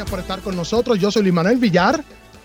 Gracias por estar con nosotros. Yo soy Luis Manuel Villar,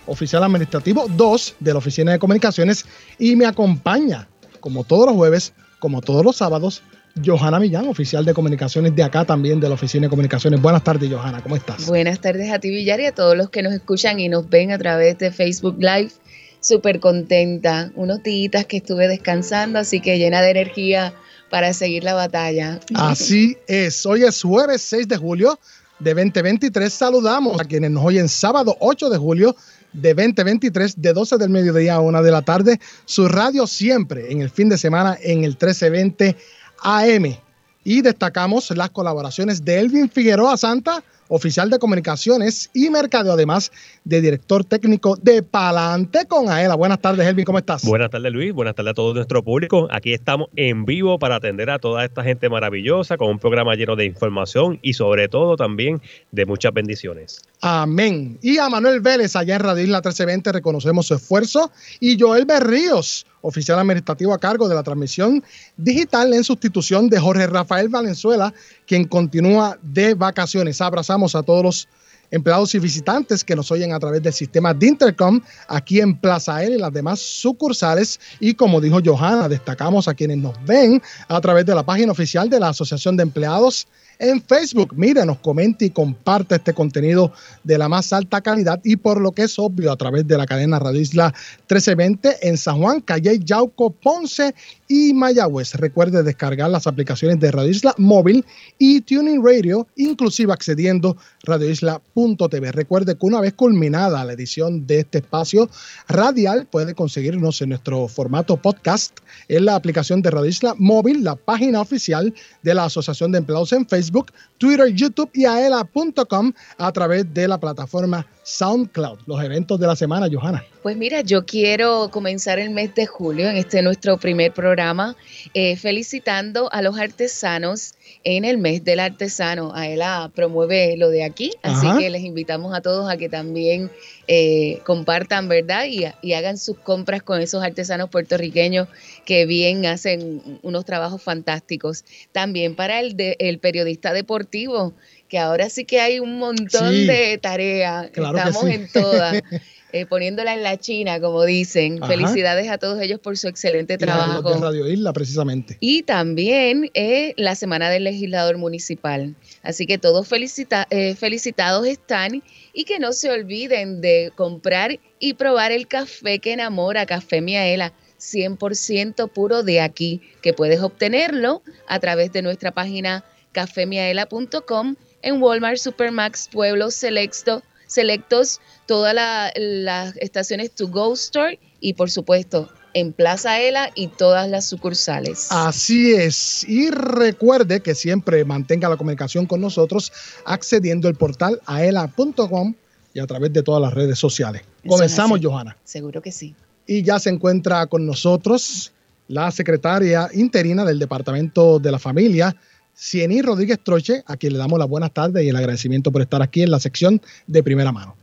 oficial administrativo 2 de la Oficina de Comunicaciones y me acompaña, como todos los jueves, como todos los sábados, Johanna Millán, oficial de comunicaciones de acá también de la Oficina de Comunicaciones. Buenas tardes, Johanna, ¿cómo estás? Buenas tardes a ti, Villar, y a todos los que nos escuchan y nos ven a través de Facebook Live. Súper contenta, unos días que estuve descansando, así que llena de energía para seguir la batalla. Así es, hoy es jueves 6 de julio de 2023. Saludamos a quienes nos oyen sábado 8 de julio de 2023 de 12 del mediodía a 1 de la tarde. Su radio siempre en el fin de semana en el 1320 AM. Y destacamos las colaboraciones de Elvin Figueroa Santa oficial de comunicaciones y mercadeo, además de director técnico de Palante con Aela. Buenas tardes, Elvin, ¿cómo estás? Buenas tardes, Luis. Buenas tardes a todo nuestro público. Aquí estamos en vivo para atender a toda esta gente maravillosa con un programa lleno de información y sobre todo también de muchas bendiciones. Amén. Y a Manuel Vélez, allá en Radio Isla 1320, reconocemos su esfuerzo. Y Joel Berríos, oficial administrativo a cargo de la transmisión digital en sustitución de Jorge Rafael Valenzuela, quien continúa de vacaciones. Abrazamos a todos los empleados y visitantes que nos oyen a través del sistema de Intercom aquí en Plaza L y las demás sucursales. Y como dijo Johanna, destacamos a quienes nos ven a través de la página oficial de la Asociación de Empleados en Facebook. Mire, nos comente y comparte este contenido de la más alta calidad y por lo que es obvio a través de la cadena Radio Isla 1320 en San Juan, Calle, Yauco, Ponce y Mayagüez. Recuerde descargar las aplicaciones de Radio Isla Móvil y Tuning Radio, inclusive accediendo a radioisla.tv. Recuerde que una vez culminada la edición de este espacio radial, puede conseguirnos en nuestro formato podcast en la aplicación de Radio Isla Móvil, la página oficial de la Asociación de Empleados en Facebook, Twitter, YouTube y aela.com a través de la plataforma SoundCloud. Los eventos de la semana, Johanna. Pues mira, yo quiero comenzar el mes de julio, en este nuestro primer programa, eh, felicitando a los artesanos en el mes del artesano. Aela promueve lo de aquí, así que les invitamos a todos a que también eh, compartan, ¿verdad? Y, y, hagan sus compras con esos artesanos puertorriqueños que bien hacen unos trabajos fantásticos. También para el, de, el periodista deportivo que ahora sí que hay un montón de tareas, estamos en todas. Eh, poniéndola en la China, como dicen. Felicidades a todos ellos por su excelente trabajo. De Radio Isla, precisamente. Y también eh, la Semana del Legislador Municipal. Así que todos felicita eh, felicitados están y que no se olviden de comprar y probar el café que enamora, Café Miaela. 100% puro de aquí, que puedes obtenerlo a través de nuestra página cafemiaela.com en Walmart, Supermax, Pueblos, Selecto, Selectos, todas las estaciones To Go Store y por supuesto en Plaza Ela y todas las sucursales. Así es. Y recuerde que siempre mantenga la comunicación con nosotros accediendo al portal aela.com y a través de todas las redes sociales. Comenzamos, Johanna. Seguro que sí. Y ya se encuentra con nosotros la secretaria interina del Departamento de la Familia, Ciení Rodríguez Troche, a quien le damos las buenas tardes y el agradecimiento por estar aquí en la sección de primera mano.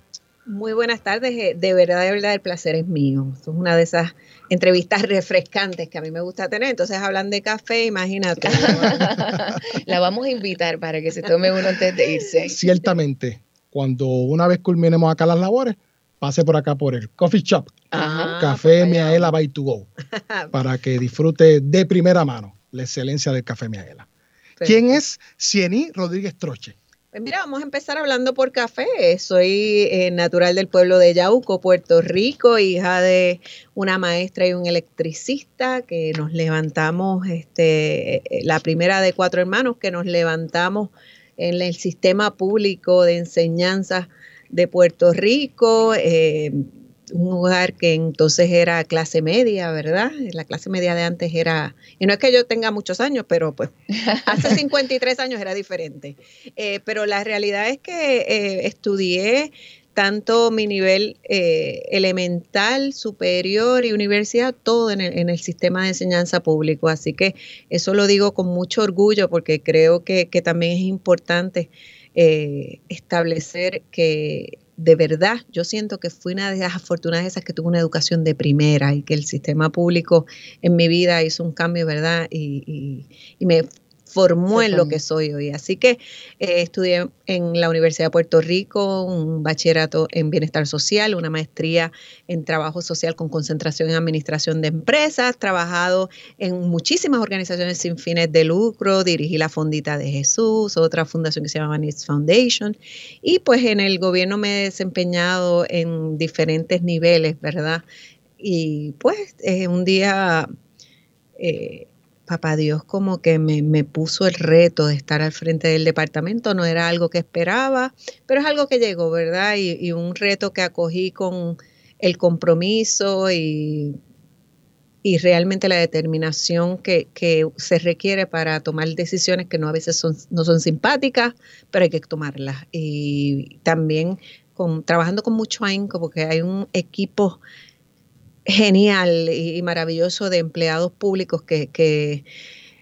Muy buenas tardes, eh, de verdad, de verdad, el placer es mío. Esto es una de esas entrevistas refrescantes que a mí me gusta tener. Entonces hablan de café, imagínate. la vamos a invitar para que se tome uno antes de irse. Ciertamente, cuando una vez culminemos acá las labores, pase por acá por el coffee shop, Café Miaela by to go, para que disfrute de primera mano la excelencia del Café Miaela. ¿Quién es Ciení Rodríguez Troche? Pues mira, vamos a empezar hablando por café. Soy eh, natural del pueblo de Yauco, Puerto Rico, hija de una maestra y un electricista que nos levantamos, este, eh, la primera de cuatro hermanos que nos levantamos en el sistema público de enseñanza de Puerto Rico. Eh, un lugar que entonces era clase media, ¿verdad? La clase media de antes era, y no es que yo tenga muchos años, pero pues hace 53 años era diferente. Eh, pero la realidad es que eh, estudié tanto mi nivel eh, elemental, superior y universidad, todo en el, en el, sistema de enseñanza público. Así que eso lo digo con mucho orgullo porque creo que, que también es importante establecer que de verdad, yo siento que fui una de las afortunadas esas que tuvo una educación de primera y que el sistema público en mi vida hizo un cambio, ¿verdad? Y, me formó en lo que soy hoy. Así que eh, estudié en la Universidad de Puerto Rico un bachillerato en bienestar social, una maestría en trabajo social con concentración en administración de empresas, trabajado en muchísimas organizaciones sin fines de lucro, dirigí la Fondita de Jesús, otra fundación que se llama Needs Foundation, y pues en el gobierno me he desempeñado en diferentes niveles, ¿verdad? Y pues eh, un día... Eh, papá Dios como que me, puso el reto de estar al frente del departamento, no era algo que esperaba, pero es algo que llegó, ¿verdad? Y, un reto que acogí con el compromiso y, y realmente la determinación que, se requiere para tomar decisiones que no a veces son, no son simpáticas, pero hay que tomarlas. Y también con, trabajando con mucho ahínco, porque hay un equipo genial y, maravilloso de empleados públicos que,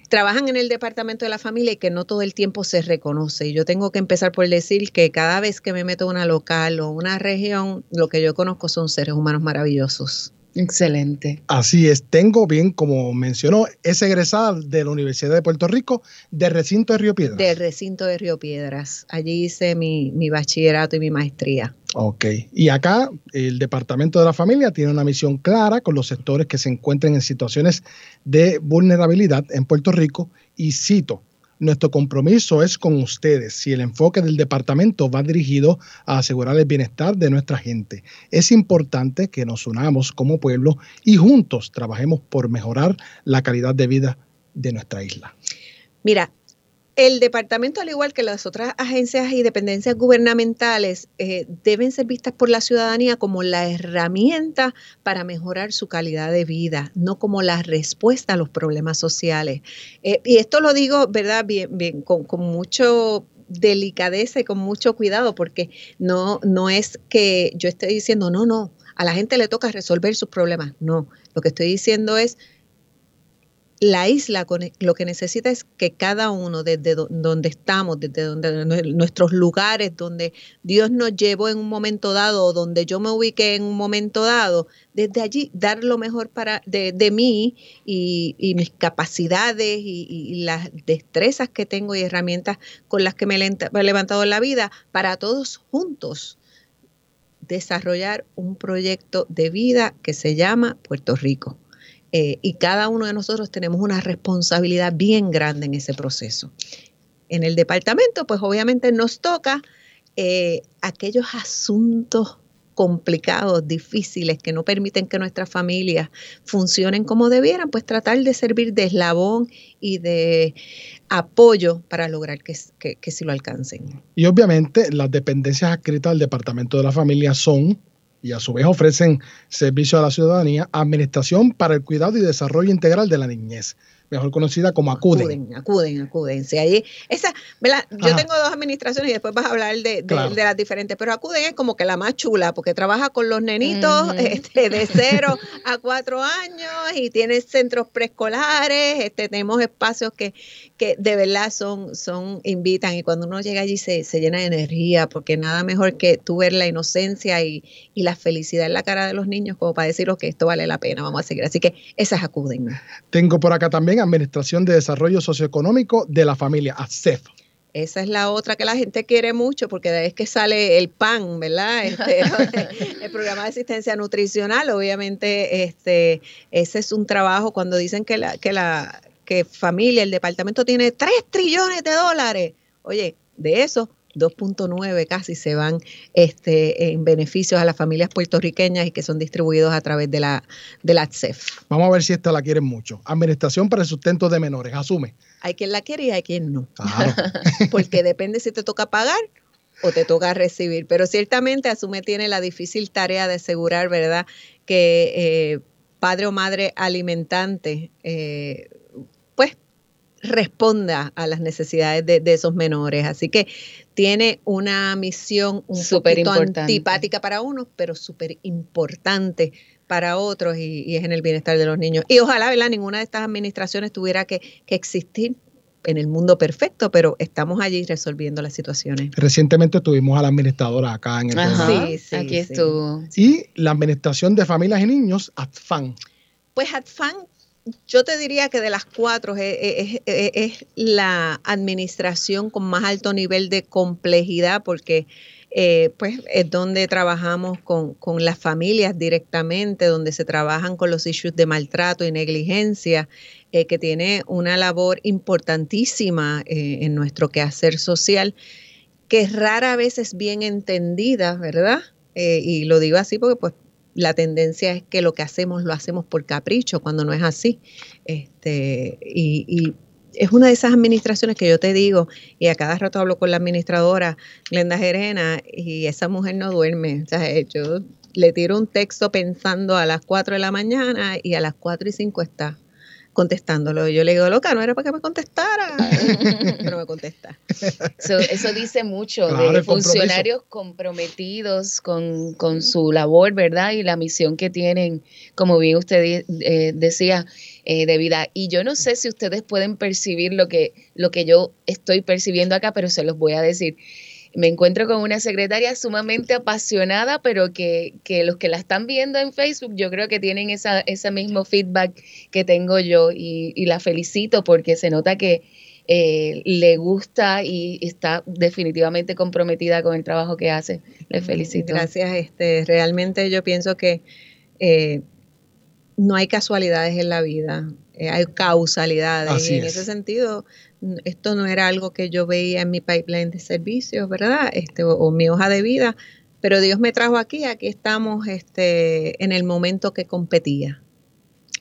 trabajan en el departamento de la familia y que no todo el tiempo se reconoce. Y yo tengo que empezar por decir que cada vez que me meto en una local o una región, lo que yo conozco son seres humanos maravillosos. Excelente. Así es, tengo bien, como mencionó, es egresada de la Universidad de Puerto Rico, del recinto de Río Piedras. Del recinto de Río Piedras. Allí hice mi, mi bachillerato y mi maestría. Ok, y acá el Departamento de la Familia tiene una misión clara con los sectores que se encuentran en situaciones de vulnerabilidad en Puerto Rico y cito, nuestro compromiso es con ustedes y el enfoque del departamento va dirigido a asegurar el bienestar de nuestra gente. Es importante que nos unamos como pueblo y juntos trabajemos por mejorar la calidad de vida de nuestra isla. Mira, el departamento, al igual que las otras agencias y dependencias gubernamentales, eh, deben ser vistas por la ciudadanía como la herramienta para mejorar su calidad de vida, no como la respuesta a los problemas sociales. Eh, y esto lo digo, ¿verdad? Bien, bien, con, con mucho delicadeza y con mucho cuidado, porque no, no es que yo esté diciendo, no, no, a la gente le toca resolver sus problemas. No, lo que estoy diciendo es la isla lo que necesita es que cada uno, desde donde estamos, desde donde, nuestros lugares, donde Dios nos llevó en un momento dado, o donde yo me ubiqué en un momento dado, desde allí dar lo mejor para de, mí y, mis capacidades y, las destrezas que tengo y herramientas con las que me he levantado en la vida para todos juntos desarrollar un proyecto de vida que se llama Puerto Rico. Eh, y cada uno de nosotros tenemos una responsabilidad bien grande en ese proceso. En el departamento, pues obviamente nos toca eh, aquellos asuntos complicados, difíciles, que no permiten que nuestras familias funcionen como debieran, pues tratar de servir de eslabón y de apoyo para lograr que, que, que sí lo alcancen. Y obviamente las dependencias adscritas al Departamento de la Familia son y a su vez ofrecen servicio a la ciudadanía, Administración para el Cuidado y Desarrollo Integral de la Niñez, mejor conocida como acuden. Acuden, acuden, acuden. Sí, ahí, esa, Yo tengo dos administraciones y después vas a hablar de, las diferentes, pero acuden es como que la más chula, porque trabaja con los nenitos este, de cero a cuatro años y tiene centros preescolares, este, tenemos espacios que, que de verdad son, son, invitan y cuando uno llega allí se, se llena de energía, porque nada mejor que tú ver la inocencia y, y la felicidad en la cara de los niños como para decirles que esto vale la pena, vamos a seguir. Así que esas acuden. Tengo por acá también Administración de Desarrollo Socioeconómico de la Familia, ASEF. Esa es la otra que la gente quiere mucho porque de es que sale el PAN, ¿verdad? Este, el programa de asistencia nutricional, obviamente, este, ese es un trabajo cuando dicen que la, que la que familia, el departamento tiene 3 trillones de dólares. Oye, de eso 2.9 casi se van este, en beneficios a las familias puertorriqueñas y que son distribuidos a través de la, de la ATSEF. Vamos a ver si esta la quieren mucho. Administración para el sustento de menores, asume. Hay quien la quiere y hay quien no. Porque depende si te toca pagar o te toca recibir. Pero ciertamente Asume tiene la difícil tarea de asegurar, ¿verdad?, que eh, padre o madre alimentante, eh, responda a las necesidades de, esos menores. Así que tiene una misión un poquito antipática para unos, pero súper importante para otros y, es en el bienestar de los niños. Y ojalá, ¿verdad? Ninguna de estas administraciones tuviera que, existir en el mundo perfecto, pero estamos allí resolviendo las situaciones. Recientemente tuvimos a la administradora acá en el Ajá, Sí, sí, aquí estuvo. Y la administración de familias y niños, ATFAN. Pues ATFAN yo te diría que de las cuatro es, la administración con más alto nivel de complejidad porque eh, pues es donde trabajamos con, las familias directamente, donde se trabajan con los issues de maltrato y negligencia, eh, que tiene una labor importantísima eh, en nuestro quehacer social, que rara vez es bien entendida, ¿verdad? y lo digo así porque pues la tendencia es que lo que hacemos lo hacemos por capricho, cuando no es así. Este, y, es una de esas administraciones que yo te digo, y a cada rato hablo con la administradora, Glenda Gerena, y esa mujer no duerme. O sea, yo le tiro un texto pensando a las 4 de la mañana y a las 4 y 5 está contestándolo. Yo le digo, loca, no era para que me contestara, pero me contesta. eso dice mucho de funcionarios comprometidos con, su labor, ¿verdad? Y la misión que tienen, como bien usted eh, decía, eh, de vida. Y yo no sé si ustedes pueden percibir lo que, lo que yo estoy percibiendo acá, pero se los voy a decir me encuentro con una secretaria sumamente apasionada, pero que, los que la están viendo en Facebook, yo creo que tienen esa, ese mismo feedback que tengo yo y, la felicito porque se nota que eh, le gusta y está definitivamente comprometida con el trabajo que hace. Le felicito. Gracias. Este, realmente yo pienso que eh, no hay casualidades en la vida, eh, hay causalidades. y en ese sentido, esto no era algo que yo veía en mi pipeline de servicios, ¿verdad? Este, o, mi hoja de vida, pero Dios me trajo aquí, aquí estamos este, en el momento que competía.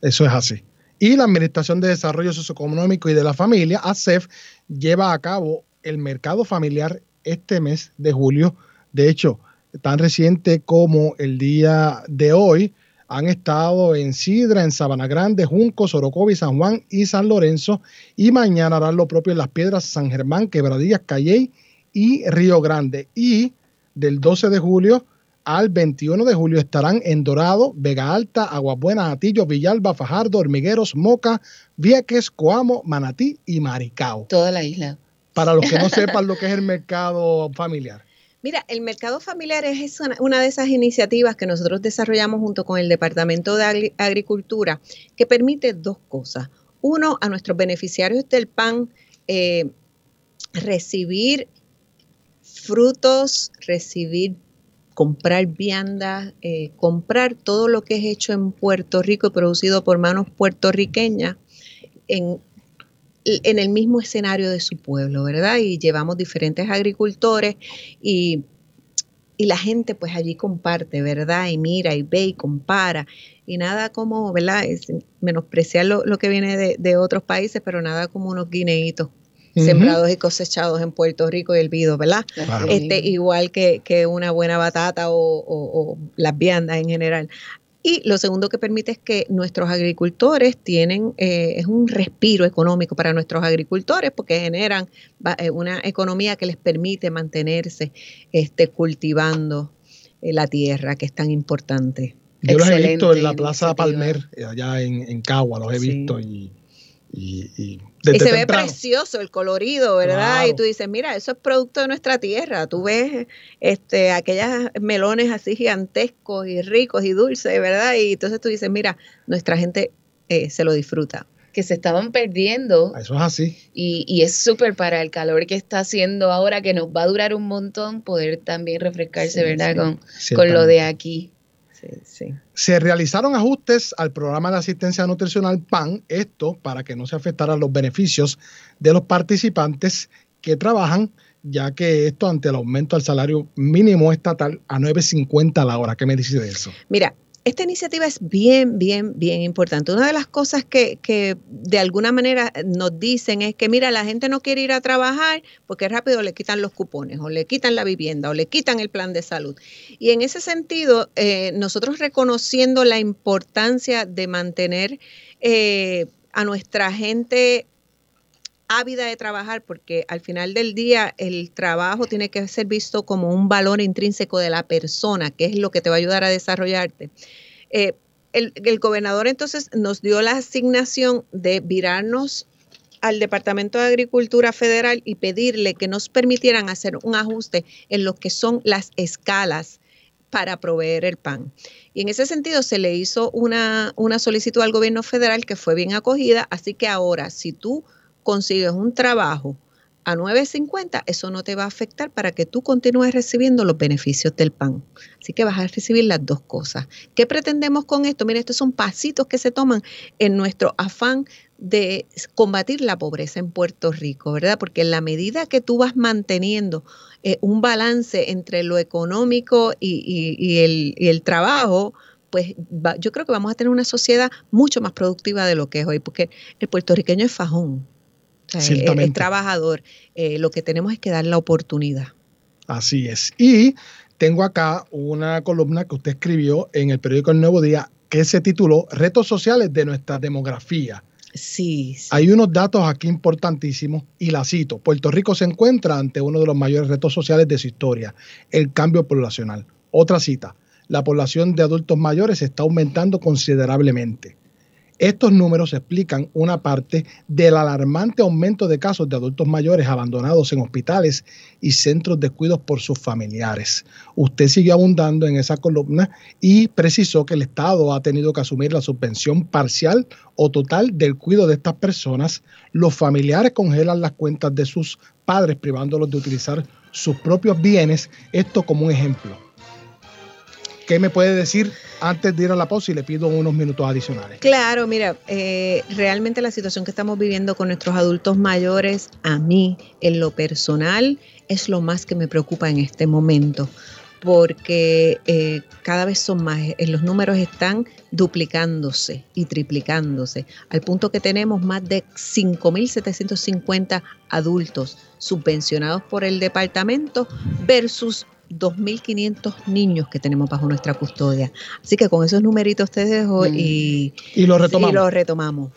Eso es así. Y la Administración de Desarrollo Socioeconómico y de la Familia, ASEF, lleva a cabo el mercado familiar este mes de julio. De hecho, tan reciente como el día de hoy, han estado en Sidra, en Sabana Grande, Junco, Sorocovi, San Juan y San Lorenzo. Y mañana harán lo propio en Las Piedras, San Germán, Quebradillas, Calley y Río Grande. Y del 12 de julio al 21 de julio estarán en Dorado, Vega Alta, Aguabuena, Atillo, Villalba, Fajardo, Hormigueros, Moca, Vieques, Coamo, Manatí y Maricao. Toda la isla. Para los que no sepan lo que es el mercado familiar. Mira, el mercado familiar es una de esas iniciativas que nosotros desarrollamos junto con el Departamento de Agricultura que permite dos cosas. Uno, a nuestros beneficiarios del PAN eh, recibir frutos, recibir, comprar viandas, eh, comprar todo lo que es hecho en Puerto Rico y producido por manos puertorriqueñas en en el mismo escenario de su pueblo, ¿verdad? Y llevamos diferentes agricultores y, la gente pues allí comparte, ¿verdad? Y mira y ve y compara. Y nada como, ¿verdad? Es menospreciar lo, que viene de, otros países, pero nada como unos guineitos sembrados y cosechados en Puerto Rico y el vido, ¿verdad? Este, igual que, una buena batata o, o, las viandas en general. Y lo segundo que permite es que nuestros agricultores tienen, eh, es un respiro económico para nuestros agricultores porque generan eh, una economía que les permite mantenerse este, cultivando eh, la tierra, que es tan importante. Yo los he visto en la Plaza Palmer, allá en, en Cagua, los he visto y y, se ve precioso el colorido, ¿verdad? Y tú dices, mira, eso es producto de nuestra tierra. Tú ves este, aquellas melones así gigantescos y ricos y dulces, ¿verdad? Y entonces tú dices, mira, nuestra gente eh, se lo disfruta. Que se estaban perdiendo. Eso es así. Y, y es súper para el calor que está haciendo ahora, que nos va a durar un montón poder también refrescarse, ¿verdad? Con, con lo de aquí. Se realizaron ajustes al programa de asistencia nutricional PAN, esto para que no se afectaran los beneficios de los participantes que trabajan, ya que esto ante el aumento al salario mínimo estatal a 9.50 a la hora. ¿Qué me dice de eso? Mira, esta iniciativa es bien, bien, bien importante. Una de las cosas que, de alguna manera nos dicen es que, mira, la gente no quiere ir a trabajar porque rápido le quitan los cupones o le quitan la vivienda o le quitan el plan de salud. Y en ese sentido, eh, nosotros reconociendo la importancia de mantener eh, a nuestra gente ávida de trabajar porque al final del día el trabajo tiene que ser visto como un valor intrínseco de la persona, que es lo que te va a ayudar a desarrollarte. Eh, el, gobernador entonces nos dio la asignación de virarnos al Departamento de Agricultura Federal y pedirle que nos permitieran hacer un ajuste en lo que son las escalas para proveer el pan. Y en ese sentido se le hizo una, una solicitud al gobierno federal que fue bien acogida, así que ahora si tú consigues un trabajo a 9.50, eso no te va a afectar para que tú continúes recibiendo los beneficios del pan. Así que vas a recibir las dos cosas. ¿Qué pretendemos con esto? Mira, estos son pasitos que se toman en nuestro afán de combatir la pobreza en Puerto Rico, ¿verdad? Porque en la medida que tú vas manteniendo eh, un balance entre lo económico y, el, el, trabajo, pues yo creo que vamos a tener una sociedad mucho más productiva de lo que es hoy, porque el puertorriqueño es fajón, es, trabajador. Eh, lo que tenemos es que dar la oportunidad. Así es. Y tengo acá una columna que usted escribió en el periódico El Nuevo Día que se tituló Retos sociales de nuestra demografía. Sí, Hay unos datos aquí importantísimos y la cito. Puerto Rico se encuentra ante uno de los mayores retos sociales de su historia, el cambio poblacional. Otra cita. La población de adultos mayores está aumentando considerablemente. Estos números explican una parte del alarmante aumento de casos de adultos mayores abandonados en hospitales y centros de cuidados por sus familiares. Usted siguió abundando en esa columna y precisó que el Estado ha tenido que asumir la subvención parcial o total del cuidado de estas personas. Los familiares congelan las cuentas de sus padres privándolos de utilizar sus propios bienes. Esto como un ejemplo. ¿Qué me puede decir antes de ir a la pausa y le pido unos minutos adicionales? Claro, mira, eh, realmente la situación que estamos viviendo con nuestros adultos mayores, a mí, en lo personal, es lo más que me preocupa en este momento porque eh, cada vez son más, eh, los números están duplicándose y triplicándose, al punto que tenemos más de 5.750 adultos subvencionados por el departamento versus 2.500 niños que tenemos bajo nuestra custodia. Así que con esos numeritos te dejo mm. y, y lo retomamos. Y lo retomamos.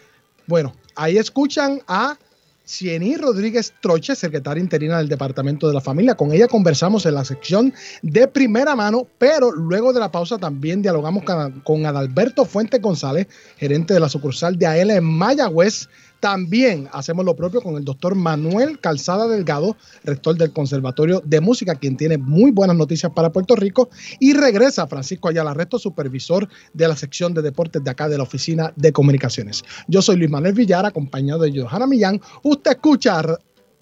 Bueno, ahí escuchan a Ciení Rodríguez Troche, secretaria interina del Departamento de la Familia. Con ella conversamos en la sección de primera mano, pero luego de la pausa también dialogamos con Adalberto Fuente González, gerente de la sucursal de AEL en Mayagüez, también hacemos lo propio con el doctor Manuel Calzada Delgado, rector del Conservatorio de Música, quien tiene muy buenas noticias para Puerto Rico. Y regresa Francisco Ayala Resto, supervisor de la sección de deportes de acá de la Oficina de Comunicaciones. Yo soy Luis Manuel Villar, acompañado de Johanna Millán. Usted escucha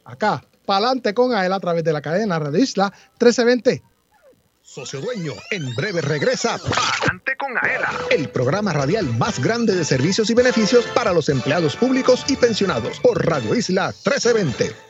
acá, pa'lante con AEL a través de la cadena Radio Isla 1320 Socio Dueño, en breve regresa Con AELA, el programa radial más grande de servicios y beneficios para los empleados públicos y pensionados por Radio Isla 1320.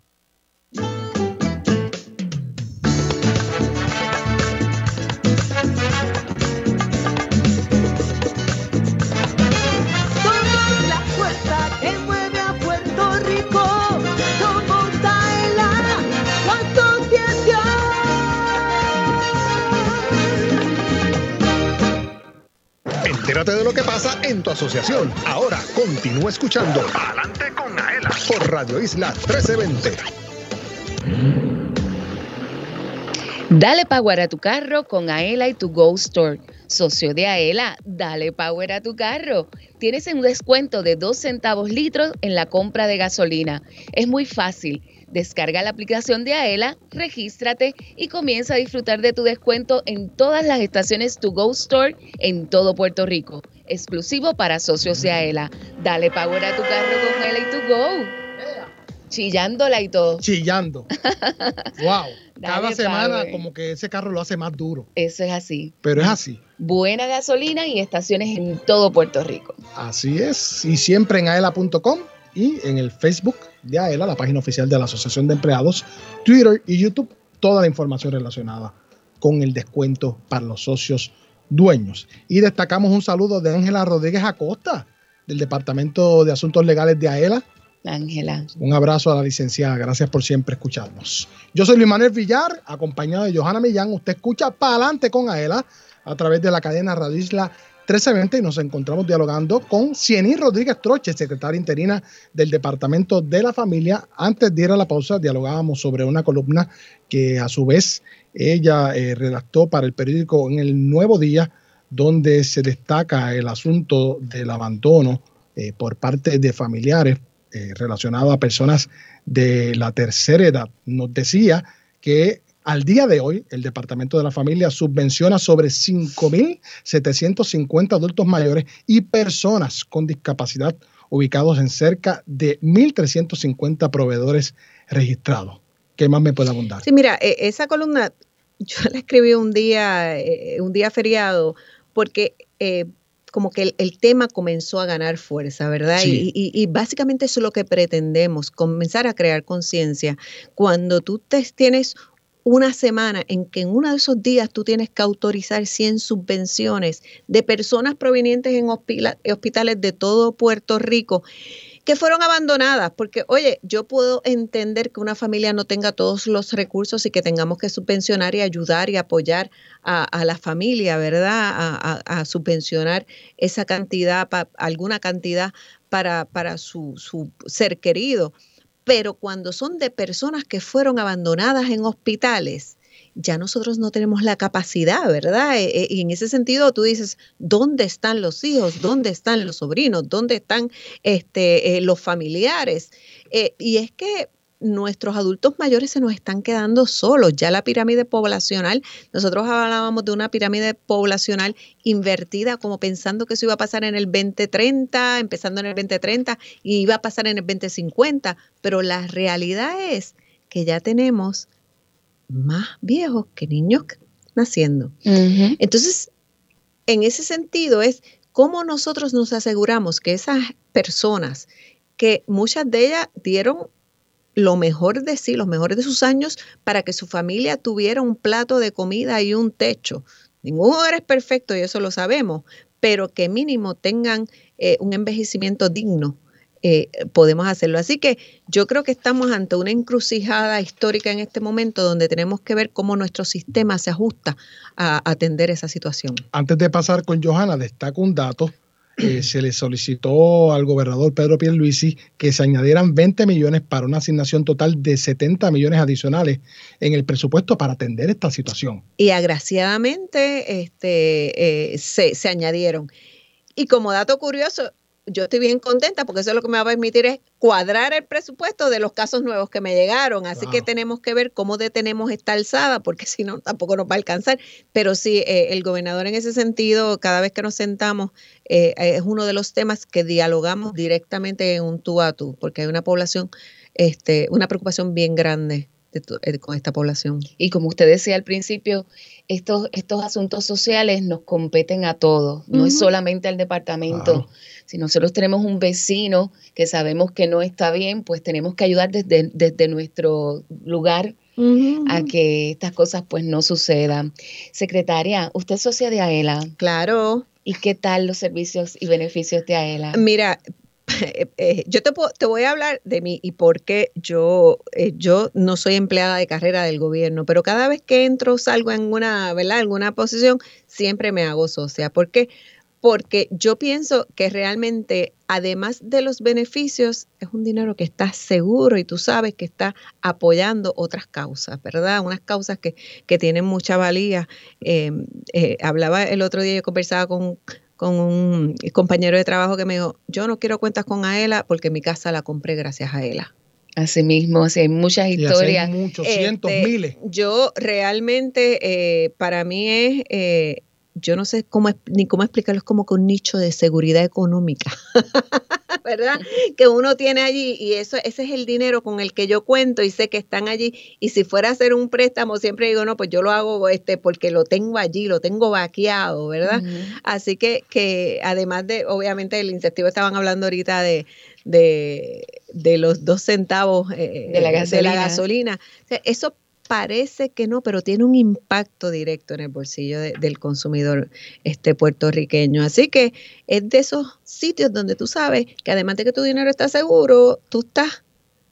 Entérate de lo que pasa en tu asociación. Ahora continúa escuchando Adelante con Aela por Radio Isla 1320. Dale power a tu carro con Aela y tu Go Store. Socio de Aela, dale power a tu carro. Tienes un descuento de 2 centavos litros en la compra de gasolina. Es muy fácil. Descarga la aplicación de Aela, regístrate y comienza a disfrutar de tu descuento en todas las estaciones To Go Store en todo Puerto Rico. Exclusivo para socios de Aela. Dale power a tu carro con Aela y To Go. Chillándola y todo. Chillando. wow. Cada Dale, semana power. como que ese carro lo hace más duro. Eso es así. Pero es así. Buena gasolina y estaciones en todo Puerto Rico. Así es. Y siempre en aela.com y en el Facebook de AELA, la página oficial de la Asociación de Empleados, Twitter y YouTube, toda la información relacionada con el descuento para los socios dueños. Y destacamos un saludo de Ángela Rodríguez Acosta, del Departamento de Asuntos Legales de AELA. Ángela. Un abrazo a la licenciada. Gracias por siempre escucharnos. Yo soy Luis Manuel Villar, acompañado de Johanna Millán. Usted escucha para adelante con AELA a través de la cadena Radio Isla 1320 y nos encontramos dialogando con Ciení Rodríguez Troche, secretaria interina del Departamento de la Familia. Antes de ir a la pausa, dialogábamos sobre una columna que a su vez ella eh, redactó para el periódico en el Nuevo Día, donde se destaca el asunto del abandono eh, por parte de familiares eh, relacionado a personas de la tercera edad. Nos decía que al día de hoy el Departamento de la Familia subvenciona sobre 5.750 adultos mayores y personas con discapacidad ubicados en cerca de 1.350 proveedores registrados. ¿Qué más me puede abundar? Sí, mira, eh, esa columna yo la escribí un día, eh, un día feriado, porque eh, como que el, el tema comenzó a ganar fuerza, ¿verdad? Sí. Y, y- y básicamente eso es lo que pretendemos, comenzar a crear conciencia. Cuando tú te, tienes una semana en que en uno de esos días tú tienes que autorizar 100 subvenciones de personas provenientes en hospitales de todo Puerto Rico que fueron abandonadas, porque oye, yo puedo entender que una familia no tenga todos los recursos y que tengamos que subvencionar y ayudar y apoyar a, la familia, ¿verdad? A subvencionar esa cantidad, pa- alguna cantidad para, para su, su ser querido. Pero cuando son de personas que fueron abandonadas en hospitales, ya nosotros no tenemos la capacidad, ¿verdad? Eh, eh, y en ese sentido tú dices, ¿dónde están los hijos? ¿Dónde están los sobrinos? ¿Dónde están este, eh, los familiares? Eh, y es que nuestros adultos mayores se nos están quedando solos. Ya la pirámide poblacional, nosotros hablábamos de una pirámide poblacional invertida como pensando que eso iba a pasar en el 2030, empezando en el 2030 y iba a pasar en el 2050, pero la realidad es que ya tenemos más viejos que niños naciendo. Entonces, en ese sentido es cómo nosotros nos aseguramos que esas personas, que muchas de ellas dieron lo mejor de sí, los mejores de sus años, para que su familia tuviera un plato de comida y un techo. Ningún hogar es perfecto y eso lo sabemos, pero que mínimo tengan eh, un envejecimiento digno. eh, podemos hacerlo. Así que yo creo que estamos ante una encrucijada histórica en este momento donde tenemos que ver cómo nuestro sistema se ajusta a atender esa situación. Antes de pasar con Johanna, destaco un dato. Eh, se le solicitó al gobernador Pedro Pierluisi que se añadieran 20 millones para una asignación total de 70 millones adicionales en el presupuesto para atender esta situación. Y agraciadamente este, eh, se, se añadieron. Y como dato curioso, yo estoy bien contenta porque eso es lo que me va a permitir es cuadrar el presupuesto de los casos nuevos que me llegaron. Así que tenemos que ver cómo detenemos esta alzada, porque si no, tampoco nos va a alcanzar. Pero sí, eh, el gobernador en ese sentido, cada vez que nos sentamos, eh, es uno de los temas que dialogamos directamente en un tú a tú, porque hay una población, este, una preocupación bien grande de eh, con esta población. Y como usted decía al principio, estos, estos asuntos sociales nos competen a todos, no es solamente al departamento. Si nosotros tenemos un vecino que sabemos que no está bien, pues tenemos que ayudar desde, desde nuestro lugar a que estas cosas pues no sucedan. Secretaria, usted es socia de AELA. Claro. ¿Y qué tal los servicios y beneficios de AELA? Mira, yo te, te voy a hablar de mí y por qué yo, eh, yo no soy empleada de carrera del gobierno, pero cada vez que entro, salgo en una, ¿verdad? alguna posición, siempre me hago socia. ¿Por qué? Porque yo pienso que realmente, además de los beneficios, es un dinero que está seguro y tú sabes que está apoyando otras causas, ¿verdad? Unas causas que, que tienen mucha valía. Eh, eh, hablaba el otro día, yo conversaba con, con un compañero de trabajo que me dijo, yo no quiero cuentas con AELA porque mi casa la compré gracias a AELA. Así mismo, así hay muchas Y así hay historias. muchos, cientos, Este, miles. Yo realmente, eh, para mí es, eh, yo no sé cómo ni cómo explicarlo, es como que un nicho de seguridad económica, ¿verdad? Que uno tiene allí y eso, ese es el dinero con el que yo cuento y sé que están allí. Y si fuera a hacer un préstamo, siempre digo, no, pues yo lo hago este porque lo tengo allí, lo tengo vaqueado, ¿verdad? Así que, que además de, obviamente, el incentivo, estaban hablando ahorita de, de, de los dos centavos eh, De la gasolina. gasolina. O sea, eso parece que no, pero tiene un impacto directo en el bolsillo de- del consumidor este puertorriqueño. Así que es de esos sitios donde tú sabes que además de que tu dinero está seguro, tú estás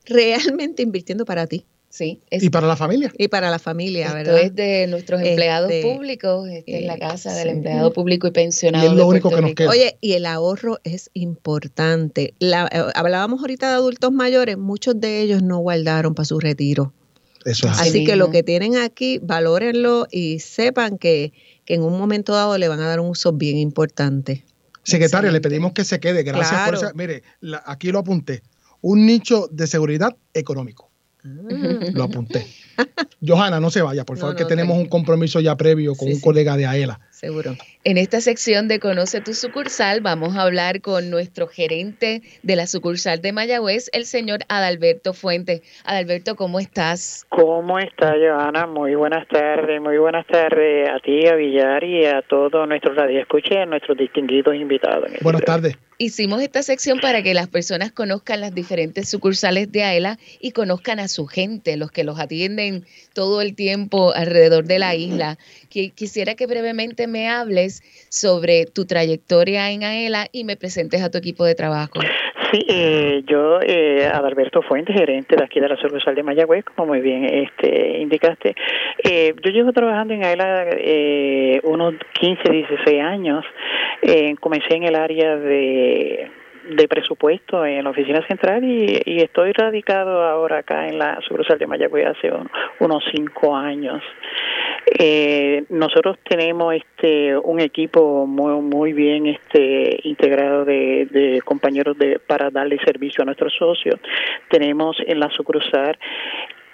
realmente invirtiendo para ti Sí, es- Y para la familia. y para la familia, esto ¿verdad? es de nuestros empleados Este, públicos. Esta es la eh, casa del sí. empleado público y pensionado. Y es lo de único que nos queda. Oye, y el ahorro es importante. La- eh, hablábamos ahorita de adultos mayores, muchos de ellos no guardaron para su retiro. Eso es Así que lo que tienen aquí, valórenlo y sepan que, que en un momento dado le van a dar un uso bien importante. Secretario, le pedimos que se quede. Gracias Claro. por esa. Mire, la- aquí lo apunté. Un nicho de seguridad económico. Lo apunté. Johanna, no se vaya, por favor, no, que tenemos un compromiso ya previo con Sí, un sí. colega de AELA. Seguro. En esta sección de Conoce tu sucursal vamos a hablar con nuestro gerente de la sucursal de Mayagüez, el señor Adalberto Fuentes. Adalberto, ¿cómo estás? ¿Cómo está, Johanna? Muy buenas tardes, muy buenas tardes a ti, a Villar y a todos nuestros radioescuchas y a nuestros distinguidos invitados. Buenas tardes. Hicimos esta sección para que las personas conozcan las diferentes sucursales de AELA y conozcan a su gente, los que los atienden todo el tiempo alrededor de la isla. Qui- Quisiera que brevemente me hables sobre tu trayectoria en AELA y me presentes a tu equipo de trabajo. Sí, eh, yo, eh, Adalberto Fuentes, gerente de aquí de la sucursal de Mayagüez, como muy bien este, indicaste. Eh, yo llevo trabajando en AELA eh, unos 15, 16 años. Eh, comencé en el área de presupuesto en la oficina central y, y estoy radicado ahora acá en la sucursal de Mayagüez hace un- unos cinco años. Eh, nosotros tenemos este un equipo muy muy bien este integrado de, de compañeros de para darle servicio a nuestros socios. Tenemos en la sucursal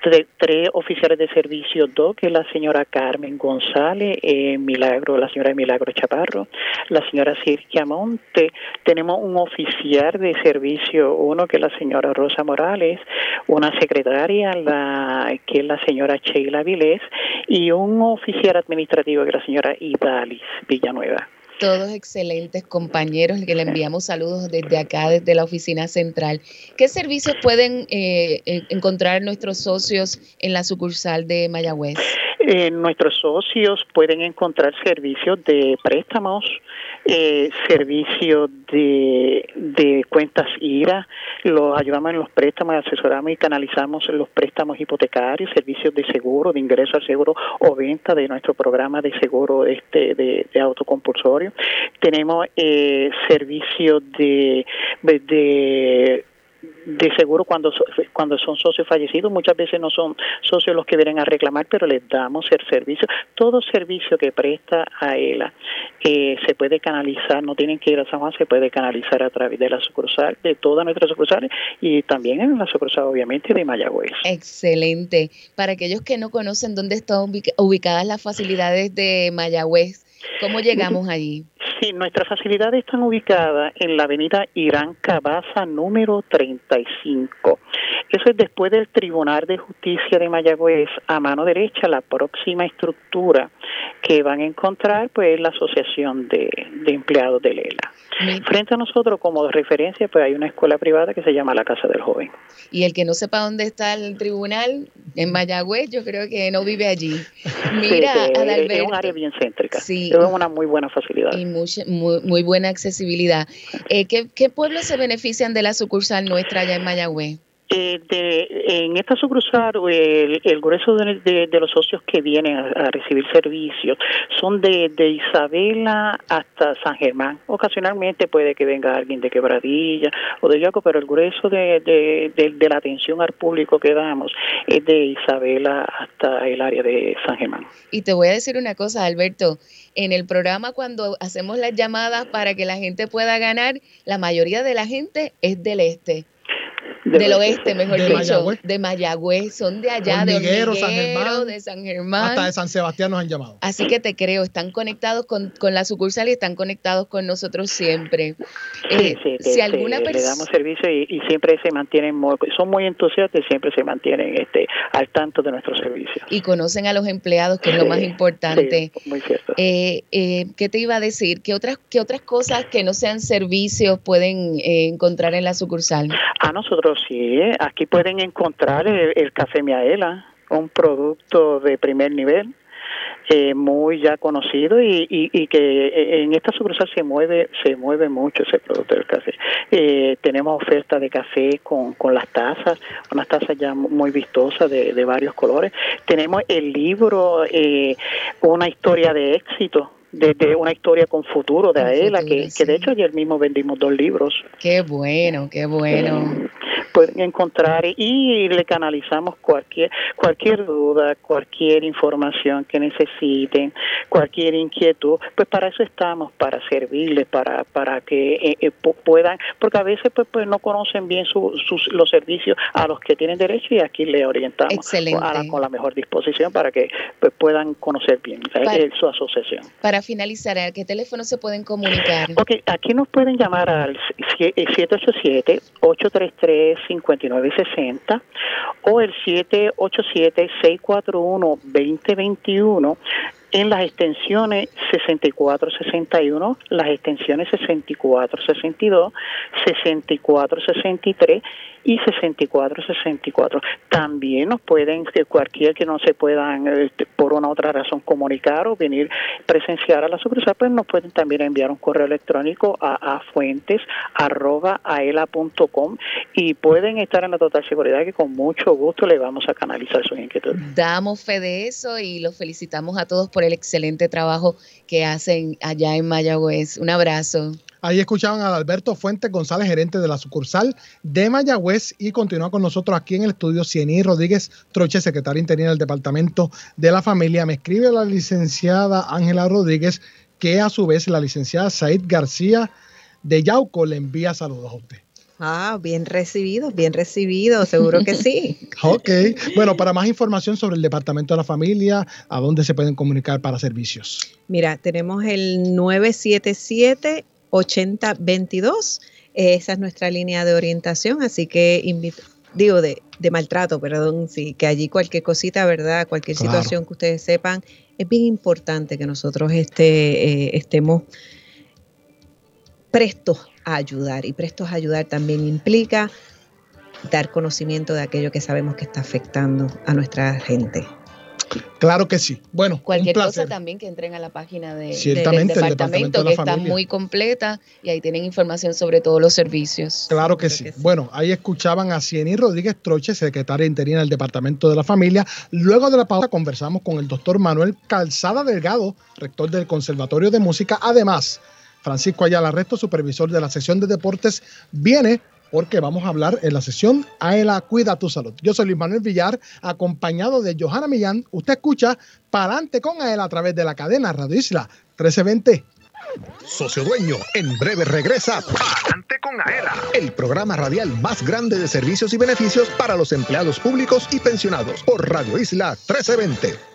tre- tres oficiales de servicio, dos, que es la señora Carmen González, eh, Milagro, la señora Milagro Chaparro, la señora Cirquia Monte, tenemos un oficial de servicio, uno que es la señora Rosa Morales, una secretaria, la que es la señora Sheila Vilés, y un oficial administrativo que es la señora Idalis Villanueva. Todos excelentes compañeros que le enviamos saludos desde acá, desde la oficina central. ¿Qué servicios pueden eh, encontrar nuestros socios en la sucursal de Mayagüez? Eh, nuestros socios pueden encontrar servicios de préstamos, eh, servicios de, de cuentas IRA, los ayudamos en los préstamos, asesoramos y canalizamos los préstamos hipotecarios, servicios de seguro, de ingreso al seguro o venta de nuestro programa de seguro este de, de autocompulsorio. Tenemos eh, servicios de, de de seguro cuando cuando son socios fallecidos muchas veces no son socios los que vienen a reclamar pero les damos el servicio todo servicio que presta a ELA eh, se puede canalizar no tienen que ir a San Juan se puede canalizar a través de la sucursal de todas nuestras sucursales y también en la sucursal obviamente de Mayagüez Excelente. Para aquellos que no conocen dónde están ubica- ubicadas las facilidades de Mayagüez, ¿cómo llegamos allí? Sí, nuestras facilidades están ubicadas en la avenida Irán Cabaza número 35. Eso es después del Tribunal de Justicia de Mayagüez, a mano derecha, la próxima estructura que van a encontrar, pues la Asociación de, de Empleados de Lela. Frente a nosotros, como referencia, pues hay una escuela privada que se llama la Casa del Joven. Y el que no sepa dónde está el tribunal, en Mayagüez, yo creo que no vive allí. Mira, Sí, Adalberto. es un área bien céntrica. Sí. Es una muy buena facilidad. Y muy buena accesibilidad. Eh, ¿qué, ¿Qué pueblos se benefician de la sucursal nuestra allá en Mayagüez? Eh, en esta sucursal, el, el grueso de, los socios que vienen a, recibir servicios son de, Isabela hasta San Germán. Ocasionalmente puede que venga alguien de Quebradilla o de Yaco, pero el grueso de la atención al público que damos es de Isabela hasta el área de San Germán. Y te voy a decir una cosa, Alberto. En el programa, cuando hacemos las llamadas para que la gente pueda ganar, la mayoría de la gente es del este. Del Del oeste. mejor De dicho. Mayagüez. De Mayagüez. Son de allá, Hormiguero, de San Hormiguero, Germán, de San Germán. Hasta de San Sebastián nos han llamado. Así que te creo, están conectados con, con la sucursal y están conectados con nosotros siempre. Sí, Eh, sí, si que- alguna que le persona... damos servicio y, y siempre se mantienen, muy- son muy entusiastas y siempre se mantienen este, al tanto de nuestros servicios. Y conocen a los empleados, que es lo Sí, más importante. Sí, muy cierto. Eh, eh, ¿Qué te iba a decir? ¿Qué otras, qué otras cosas que no sean servicios pueden eh, encontrar en la sucursal? A nosotros sí, aquí pueden encontrar el, el café Miaela, un producto de primer nivel. eh, muy ya conocido y, y, y que en esta sucursal se mueve se mueve mucho ese producto del café Eh, tenemos oferta de café con, con las tazas unas tazas ya muy vistosas de, de varios colores tenemos el libro eh, una historia de éxito desde una historia con futuro de Aela, futuro, que, que de hecho ayer mismo vendimos dos libros Qué bueno, qué bueno. pueden encontrar y le canalizamos cualquier cualquier duda, cualquier información que necesiten, cualquier inquietud, pues para eso estamos, para servirles, para para que eh, eh, pu- puedan, porque a veces pues, pues no conocen bien su- sus los servicios a los que tienen derecho y aquí le orientamos Excelente. a la- con la mejor disposición para que pues, puedan conocer bien eh, su asociación. Para finalizar, ¿a qué teléfono se pueden comunicar? Ok, aquí nos pueden llamar al sie- eh, 787-833-5960 o el 787-641-2021 en las extensiones 6461, las extensiones 6462, 6463 y 6464. También nos pueden, que cualquier que no se puedan este, por una u otra razón comunicar o venir presenciar a la sucursal, pues nos pueden también enviar un correo electrónico a, a fuentes arroba aela.com y pueden estar en la total seguridad que con mucho gusto le vamos a canalizar sus inquietudes. Damos fe de eso y los felicitamos a todos por el excelente trabajo que hacen allá en Mayagüez. Un abrazo. Ahí escuchaban a Alberto Fuentes González, gerente de la sucursal de Mayagüez, y continúa con nosotros aquí en el estudio Ciení Rodríguez Troche, secretaria interina del Departamento de la Familia. Me escribe la licenciada Ángela Rodríguez, que a su vez la licenciada Said García de Yauco le envía saludos a usted. Ah, bien recibido, bien recibido, seguro que sí. Ok. Bueno, para más información sobre el Departamento de la Familia, ¿a dónde se pueden comunicar para servicios? Mira, tenemos el 977-8022. Esa es nuestra línea de orientación, así que invito, digo, de, de maltrato, perdón, sí, que allí cualquier cosita, ¿verdad? Cualquier Claro. situación que ustedes sepan, es bien importante que nosotros este, eh, estemos prestos a ayudar. Y prestos a ayudar también implica dar conocimiento de aquello que sabemos que está afectando a nuestra gente. Claro que sí. Bueno, Cualquier un cosa también que entren a la página de, Ciertamente, del el departamento, Departamento de que está muy completa y ahí tienen información sobre todos los servicios. Claro que sí. Bueno, ahí escuchaban a Cieny Rodríguez Troche, secretaria interina del Departamento de la Familia. Luego de la pausa conversamos con el doctor Manuel Calzada Delgado, rector del Conservatorio de Música. Además, Francisco Ayala Resto, supervisor de la sección de deportes, viene porque vamos a hablar en la sesión Aela Cuida tu Salud. Yo soy Luis Manuel Villar, acompañado de Johanna Millán. Usted escucha Palante con Aela a través de la cadena Radio Isla 1320. Socio Dueño, en breve regresa Palante con Aela, el programa radial más grande de servicios y beneficios para los empleados públicos y pensionados por Radio Isla 1320.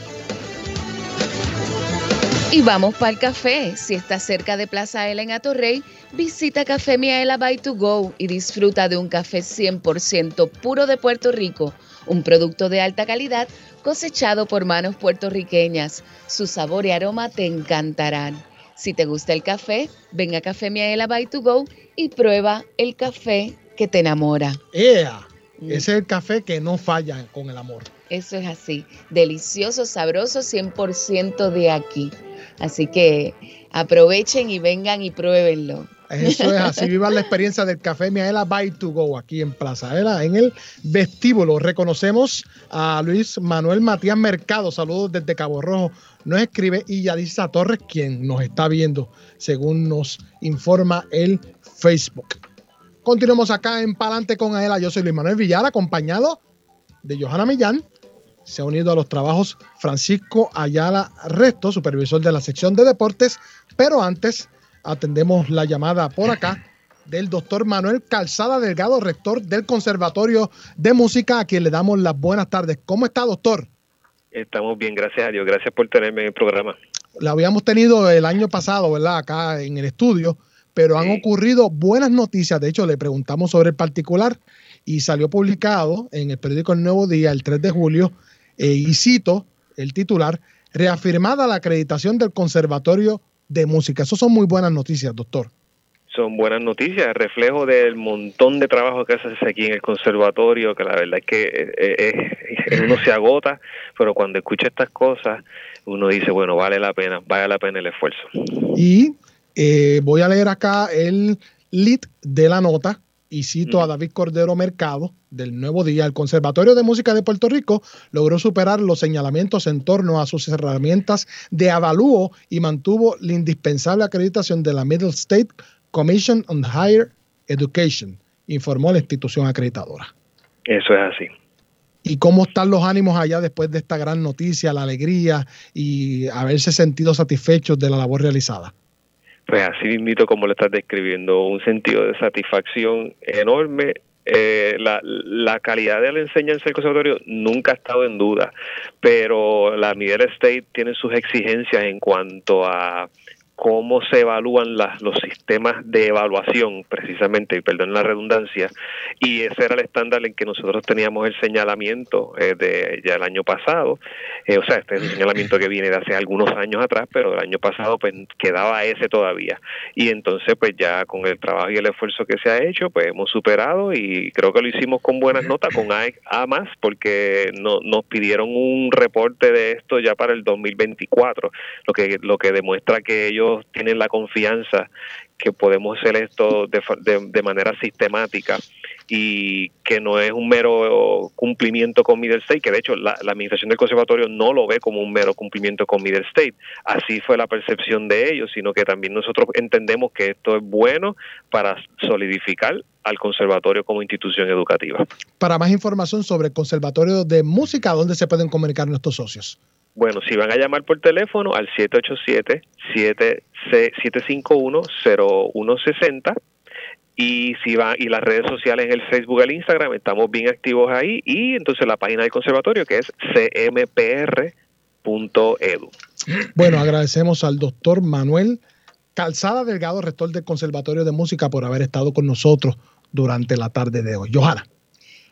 Y vamos para el café. Si estás cerca de Plaza Ela en Atorrey, visita Café Miaela by to go y disfruta de un café 100% puro de Puerto Rico, un producto de alta calidad cosechado por manos puertorriqueñas. Su sabor y aroma te encantarán. Si te gusta el café, ven a Café Miaela by to go y prueba el café que te enamora. ¡Ea! Ese es el café que no falla con el amor. Eso es así. Delicioso, sabroso, 100% de aquí. Así que aprovechen y vengan y pruébenlo. Eso es así, vivan la experiencia del café Miaela by to go aquí en Plaza Ela, en el vestíbulo. Reconocemos a Luis Manuel Matías Mercado, saludos desde Cabo Rojo. Nos escribe y Yadisa Torres, quien nos está viendo, según nos informa el Facebook. Continuamos acá en Palante con Aela. Yo soy Luis Manuel Villar, acompañado de Johanna Millán. Se ha unido a los trabajos Francisco Ayala Resto, supervisor de la sección de deportes. Pero antes atendemos la llamada por acá del doctor Manuel Calzada Delgado, rector del Conservatorio de Música, a quien le damos las buenas tardes. ¿Cómo está, doctor? Estamos bien, gracias a Dios. Gracias por tenerme en el programa. La habíamos tenido el año pasado, ¿verdad? Acá en el estudio, pero han ocurrido buenas noticias. De hecho, le preguntamos sobre el particular y salió publicado en el periódico El Nuevo Día el 3 de julio, eh, y cito el titular, reafirmada la acreditación del Conservatorio de Música. Eso son muy buenas noticias, doctor. Son buenas noticias, reflejo del montón de trabajo que se hace aquí en el conservatorio, que la verdad es que eh, eh, uno se agota, pero cuando escucha estas cosas, uno dice, bueno, vale la pena, vale la pena el esfuerzo. Y eh, voy a leer acá el lead de la nota y cito a David Cordero Mercado del Nuevo Día. El Conservatorio de Música de Puerto Rico logró superar los señalamientos en torno a sus herramientas de avalúo y mantuvo la indispensable acreditación de la Middle State Commission on Higher Education, informó la institución acreditadora. Eso es así. ¿Y cómo están los ánimos allá después de esta gran noticia, la alegría y haberse sentido satisfechos de la labor realizada? Pues así mismo como lo estás describiendo, un sentido de satisfacción enorme. Eh, la, la calidad de la enseñanza del conservatorio nunca ha estado en duda, pero la Miguel State tiene sus exigencias en cuanto a cómo se evalúan las, los sistemas de evaluación, precisamente, y perdón la redundancia, y ese era el estándar en que nosotros teníamos el señalamiento eh, de ya el año pasado, eh, o sea, este es un señalamiento que viene de hace algunos años atrás, pero el año pasado pues quedaba ese todavía, y entonces pues ya con el trabajo y el esfuerzo que se ha hecho, pues hemos superado y creo que lo hicimos con buenas notas, con A, A más, porque no, nos pidieron un reporte de esto ya para el 2024, lo que, lo que demuestra que ellos tienen la confianza que podemos hacer esto de, manera sistemática y que no es un mero cumplimiento con Middle State, que de hecho la, administración del conservatorio no lo ve como un mero cumplimiento con Middle State. Así fue la percepción de ellos, sino que también nosotros entendemos que esto es bueno para solidificar al conservatorio como institución educativa. Para más información sobre el Conservatorio de Música, ¿dónde se pueden comunicar nuestros socios? Bueno, si van a llamar por teléfono al 787-751-0160 y si van y las redes sociales en el Facebook, el Instagram, estamos bien activos ahí y entonces la página del conservatorio que es cmpr.edu. Bueno, agradecemos al doctor Manuel Calzada Delgado, rector del Conservatorio de Música, por haber estado con nosotros durante la tarde de hoy. Johanna.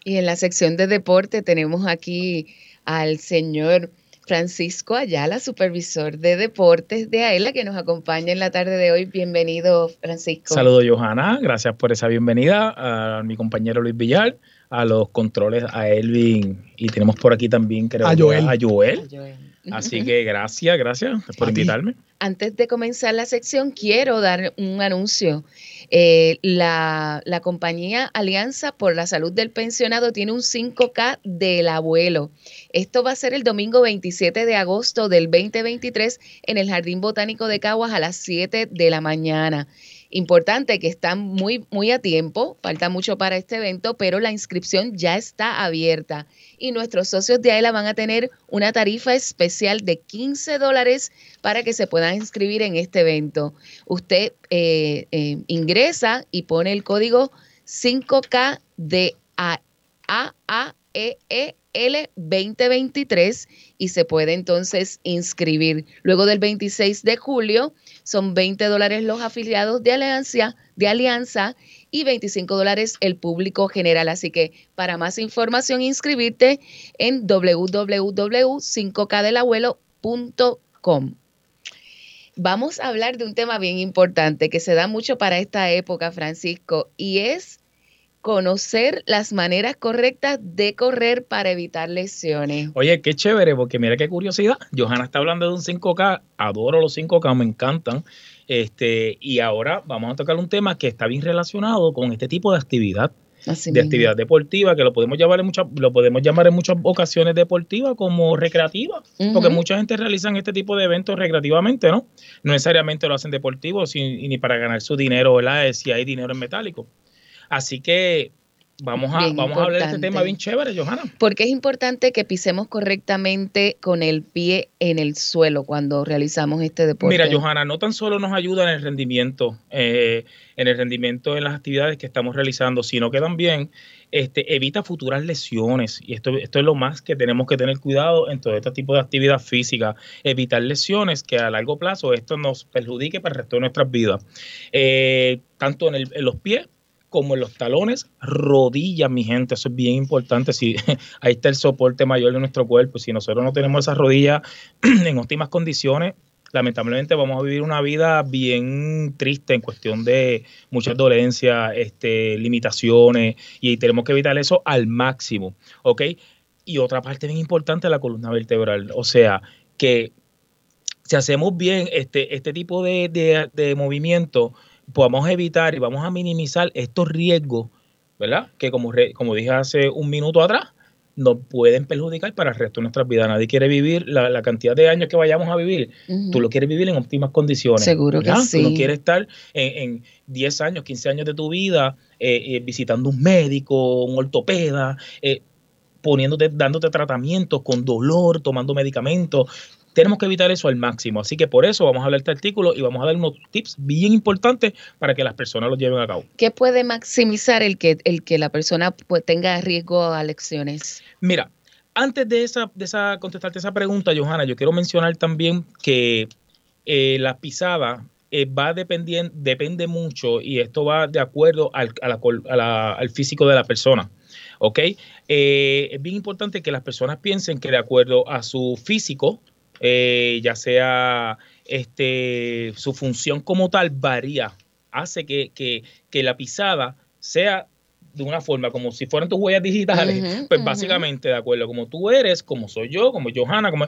Y en la sección de deporte tenemos aquí al señor Francisco Ayala, supervisor de deportes de AELA, que nos acompaña en la tarde de hoy. Bienvenido, Francisco. Saludos, Johanna. Gracias por esa bienvenida a mi compañero Luis Villar, a los controles, a Elvin, y tenemos por aquí también, creo, a Joel. A Joel. A Joel. Así que gracias, gracias por invitarme. Antes de comenzar la sección, quiero dar un anuncio. Eh, la, la, compañía Alianza por la Salud del Pensionado tiene un 5K del abuelo. Esto va a ser el domingo 27 de agosto del 2023 en el Jardín Botánico de Caguas a las 7 de la mañana. Importante que están muy, muy a tiempo, falta mucho para este evento, pero la inscripción ya está abierta y nuestros socios de AELA van a tener una tarifa especial de 15 dólares para que se puedan inscribir en este evento. Usted eh, eh, ingresa y pone el código 5K de AAEE L 2023 y se puede entonces inscribir. Luego del 26 de julio son 20 dólares los afiliados de Alianza, de Alianza y 25 dólares el público general. Así que para más información inscribirte en www.5kdelabuelo.com. Vamos a hablar de un tema bien importante que se da mucho para esta época, Francisco, y es conocer las maneras correctas de correr para evitar lesiones. Oye, qué chévere, porque mira qué curiosidad. Johanna está hablando de un 5K, adoro los 5K, me encantan. Este, y ahora vamos a tocar un tema que está bien relacionado con este tipo de actividad. Así de mismo. actividad deportiva, que lo podemos llamar en muchas, lo podemos llamar en muchas ocasiones deportiva como recreativa, porque mucha gente realiza este tipo de eventos recreativamente, ¿no? No necesariamente lo hacen deportivos ni, ni para ganar su dinero, ¿verdad? Si hay dinero en metálico. Así que vamos a, Bien vamos a hablar de este tema bien chévere, Johanna. Porque es importante que pisemos correctamente con el pie en el suelo cuando realizamos este deporte. Mira, Johanna, no tan solo nos ayuda en el rendimiento, eh, en el rendimiento en las actividades que estamos realizando, sino que también este, evita futuras lesiones. Y esto, esto es lo más que tenemos que tener cuidado en todo este tipo de actividad física. Evitar lesiones que a largo plazo esto nos perjudique para el resto de nuestras vidas. Eh, tanto en, el- en los pies como en los talones, rodillas, mi gente, eso es bien importante. Si, ahí está el soporte mayor de nuestro cuerpo. Si nosotros no tenemos esas rodillas en óptimas condiciones, lamentablemente vamos a vivir una vida bien triste en cuestión de muchas dolencias, este, limitaciones, y tenemos que evitar eso al máximo, ¿ok? Y otra parte bien importante, la columna vertebral, o sea, que si hacemos bien este, este tipo de, de, de movimiento, podamos evitar y vamos a minimizar estos riesgos, ¿verdad? Que como, re- como dije hace un minuto atrás, nos pueden perjudicar para el resto de nuestras vidas. Nadie quiere vivir la, la cantidad de años que vayamos a vivir. Ujú. Tú lo quieres vivir en óptimas condiciones. Seguro que ¿verdad? Tú no sí. quieres estar en, en 10 años, 15 años de tu vida eh, eh, visitando un médico, un ortopeda, eh, poniéndote, dándote tratamientos con dolor, tomando medicamentos. Tenemos que evitar eso al máximo. Así que por eso vamos a hablar de este artículo y vamos a dar unos tips bien importantes para que las personas los lleven a cabo. ¿Qué puede maximizar el que, el que la persona pues, tenga riesgo a lesiones? Mira, antes de esa, de esa contestarte esa pregunta, Johanna, yo quiero mencionar también que eh, la pisada eh, va dependiendo, depende mucho y esto va de acuerdo al, a la col- a la- al físico de la persona. ¿Ok? Eh, es bien importante que las personas piensen que de acuerdo a su físico, eh, ya sea este, su función como tal, varía, hace que, que- que la pisada sea de una forma como si fueran tus huellas digitales, pues básicamente de acuerdo como tú eres, como soy yo, como Johanna, como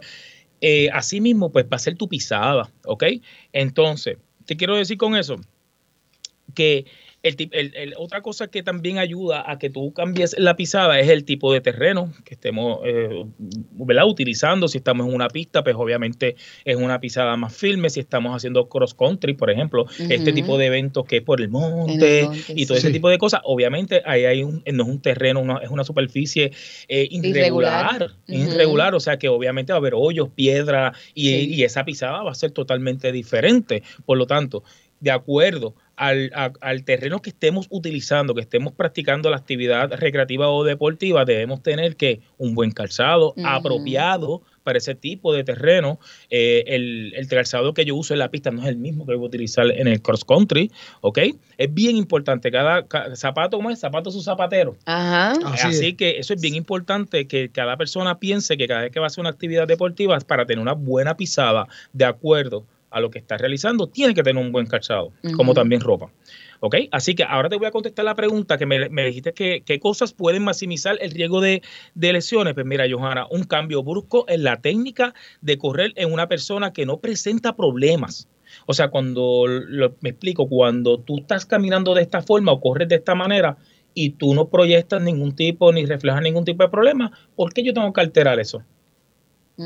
eh, así mismo pues va a ser tu pisada, ¿ok? Entonces, ¿qué quiero decir con eso? Que el, tip- el- el- otra cosa que también ayuda a que tú cambies la pisada es el tipo de terreno que estemos eh, ¿verdad? utilizando. Si estamos en una pista, pues obviamente es una pisada más firme. Si estamos haciendo cross country, por ejemplo, este tipo de eventos que es por el monte el monte, y todo sí. ese tipo de cosas, obviamente ahí hay un, no es un terreno, una- es una superficie eh, irregular, Irregular. O sea que obviamente va a haber hoyos, piedra y, Sí. y esa pisada va a ser totalmente diferente. Por lo tanto, de acuerdo al, a- al terreno que estemos utilizando, que estemos practicando la actividad recreativa o deportiva, debemos tener que un buen calzado apropiado para ese tipo de terreno. Eh, el, el calzado que yo uso en la pista no es el mismo que voy a utilizar en el cross country, ¿ok? Es bien importante, cada, ca- zapato, ¿cómo es? Zapato su zapatero. Ajá. Así Así, es. que eso es bien importante que cada persona piense que cada vez que va a hacer una actividad deportiva para tener una buena pisada de acuerdo a lo que está realizando, tiene que tener un buen calzado, como también ropa. ¿Ok? Así que ahora te voy a contestar la pregunta que me, me dijiste que qué cosas pueden maximizar el riesgo de, de lesiones. Pues mira, Johanna, un cambio brusco en la técnica de correr en una persona que no presenta problemas. O sea, cuando lo- me explico, cuando tú estás caminando de esta forma o corres de esta manera y tú no proyectas ningún tipo ni reflejas ningún tipo de problema, ¿por qué yo tengo que alterar eso?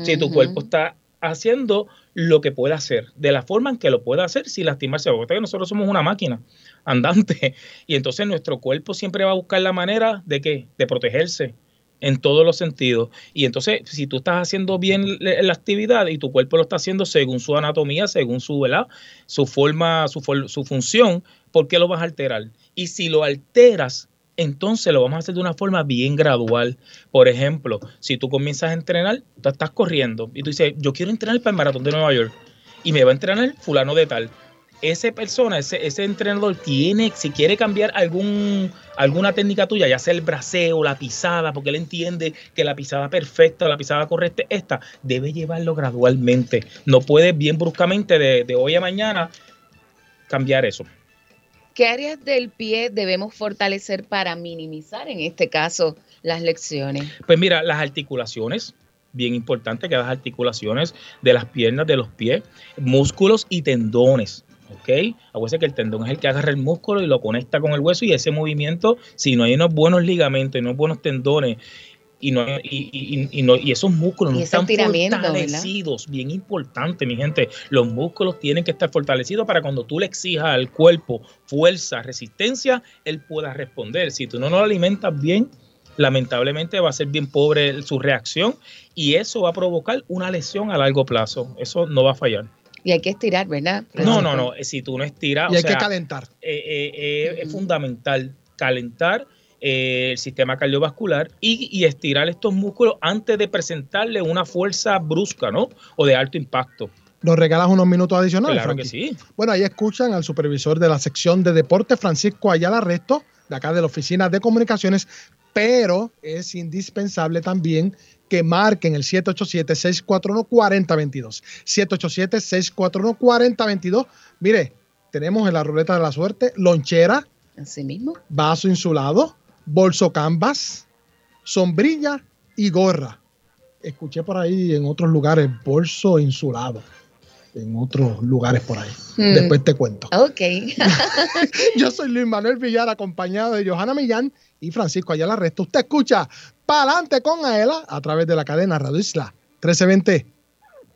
Si tu cuerpo está haciendo lo que puede hacer, de la forma en que lo puede hacer sin lastimarse. Porque que nosotros somos una máquina andante y entonces nuestro cuerpo siempre va a buscar la manera de qué? De protegerse en todos los sentidos. Y entonces, si tú estás haciendo bien la actividad y tu cuerpo lo está haciendo según su anatomía, según su, ¿verdad? su forma, su, su función, ¿por qué lo vas a alterar? Y si lo alteras, entonces lo vamos a hacer de una forma bien gradual. Por ejemplo, si tú comienzas a entrenar, tú estás corriendo y tú dices, yo quiero entrenar para el maratón de Nueva York y me va a entrenar fulano de tal. Esa persona, ese, ese entrenador tiene, si quiere cambiar algún, alguna técnica tuya, ya sea el braceo, la pisada, porque él entiende que la pisada perfecta, la pisada correcta, es esta, debe llevarlo gradualmente. No puede bien bruscamente de hoy a mañana cambiar eso. ¿Qué áreas del pie debemos fortalecer para minimizar, en este caso, las lecciones? Pues mira, las articulaciones, bien importante que las articulaciones de las piernas, de los pies, músculos y tendones. ¿Ok? Acuérdense que el tendón es el que agarra el músculo y lo conecta con el hueso y ese movimiento, si no hay unos buenos ligamentos y unos buenos tendones y, no, y, y- y- y no- y esos músculos Y no están fortalecidos, bien importante, mi gente. Los músculos tienen que estar fortalecidos para cuando tú le exijas al cuerpo fuerza, resistencia, él pueda responder. Si tú no lo alimentas bien, lamentablemente va a ser bien pobre su reacción y eso va a provocar una lesión a largo plazo. Eso no va a fallar. Y hay que estirar, ¿verdad? No, no, no. Si tú no estiras, Y o hay que calentar. eh, eh, eh, es fundamental calentar eh, el sistema cardiovascular y, y estirar estos músculos antes de presentarle una fuerza brusca, ¿no? O de alto impacto. ¿Nos regalas unos minutos adicionales, Claro que sí. Bueno, ahí escuchan al supervisor de la sección de deporte, Francisco Ayala Resto, de acá de la Oficina de Comunicaciones, pero es indispensable también que marquen el 787-641-4022. 787-641-4022. Mire, tenemos en la ruleta de la suerte lonchera, Así mismo. vaso insulado, bolso canvas, sombrilla y gorra. Escuché por ahí en otros lugares bolso insulado. en otros lugares por ahí. Hmm. Después te cuento. Ok. Yo soy Luis Manuel Villar, acompañado de Johanna Millán y Francisco Ayala Resto. Usted escucha Pa'lante con Aela a través de la cadena Radio Isla 1320.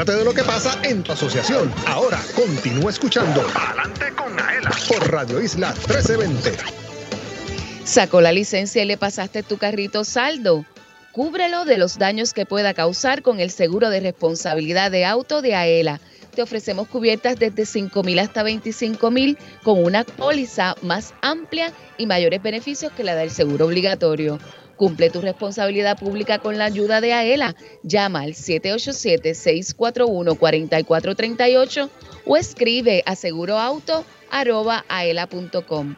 Entérate de lo que pasa en tu asociación. Ahora continúa escuchando Adelante con Aela por Radio Isla 1320. Sacó la licencia y le pasaste tu carrito saldo. Cúbrelo de los daños que pueda causar con el seguro de responsabilidad de auto de AELA. Te ofrecemos cubiertas desde 5 mil hasta 25 mil con una póliza más amplia y mayores beneficios que la del seguro obligatorio. Cumple tu responsabilidad pública con la ayuda de AELA. Llama al 787-641-4438 o escribe a seguroauto.aela.com.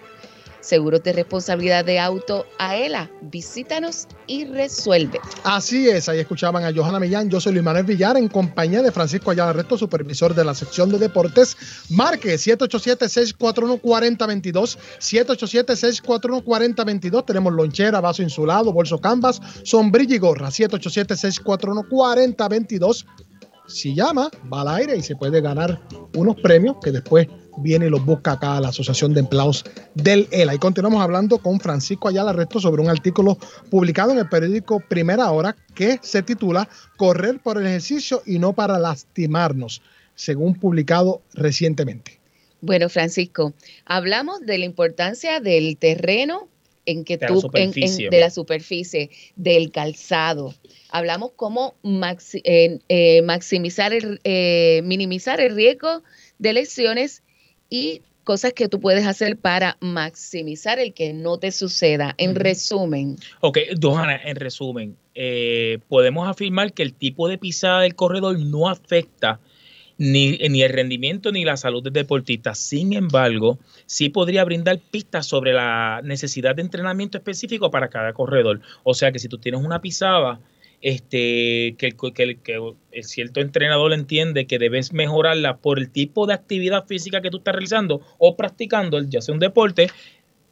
Seguros de responsabilidad de auto AELA. Visítanos y resuelve. Así es, ahí escuchaban a Johanna Millán. Yo soy Luis Manuel Villar en compañía de Francisco Ayala Resto, supervisor de la sección de deportes. Marque 787-641-4022. 787-641-4022. Tenemos lonchera, vaso insulado, bolso canvas, sombrilla y gorra. 787-641-4022. Si llama, va al aire y se puede ganar unos premios que después viene y los busca acá a la Asociación de Empleados del ELA. Y continuamos hablando con Francisco Ayala Resto sobre un artículo publicado en el periódico Primera Hora que se titula Correr por el ejercicio y no para lastimarnos, según publicado recientemente. Bueno, Francisco, hablamos de la importancia del terreno en que De la tú, en- en- superficie. de la superficie, del calzado. Hablamos cómo maxi- eh, eh, maximizar, el, eh, minimizar el riesgo de lesiones y cosas que tú puedes hacer para maximizar el que no te suceda. En resumen, Ok, Johanna, en resumen, eh, podemos afirmar que el tipo de pisada del corredor no afecta ni, ni el rendimiento ni la salud del deportista. Sin embargo, sí podría brindar pistas sobre la necesidad de entrenamiento específico para cada corredor. O sea que si tú tienes una pisada, este, que, que cierto entrenador entiende que debes mejorarla por el tipo de actividad física que tú estás realizando o practicando, ya sea un deporte,